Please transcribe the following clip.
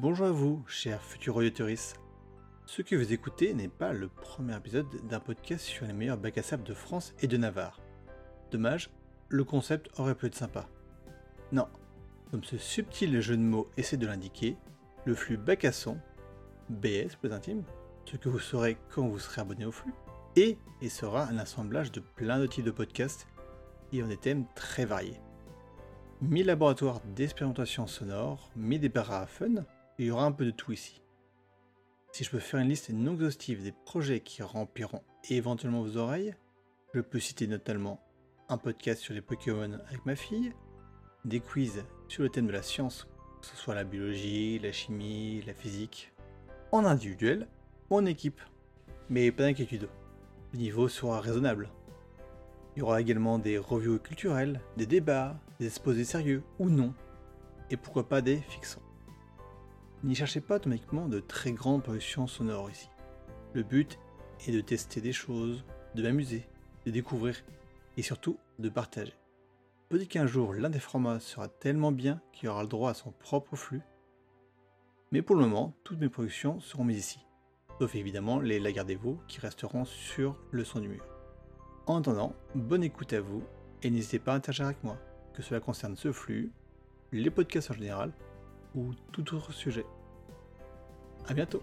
Bonjour à vous, chers futurs auditeurs. Ce que vous écoutez n'est pas le premier épisode d'un podcast sur les meilleurs bacs à sable de France et de Navarre. Dommage, le concept aurait pu être sympa. Non, comme ce subtil jeu de mots essaie de l'indiquer, le flux bac à son, BS plus intime, ce que vous saurez quand vous serez abonné au flux, et, et sera un assemblage de plein de types de podcasts et en des thèmes très variés. Mi laboratoire d'expérimentation sonore, mi débarras à fun, il y aura un peu de tout ici. Si je peux faire une liste non exhaustive des projets qui rempliront éventuellement vos oreilles, je peux citer notamment un podcast sur les Pokémon avec ma fille, des quiz sur le thème de la science, que ce soit la biologie, la chimie, la physique, en individuel ou en équipe. Mais pas d'inquiétude, le niveau sera raisonnable. Il y aura également des reviews culturelles, des débats, des exposés sérieux ou non, et pourquoi pas des fictions. N'y cherchez pas automatiquement de très grandes productions sonores ici. Le but est de tester des choses, de m'amuser, de découvrir et surtout de partager. Peut-être qu'un jour l'un des formats sera tellement bien qu'il aura le droit à son propre flux. Mais pour le moment, toutes mes productions seront mises ici. Sauf évidemment les Lagardez-vous qui resteront sur le son du mur. En attendant, bonne écoute à vous et n'hésitez pas à interagir avec moi, que cela concerne ce flux, les podcasts en général ou tout autre sujet. A bientôt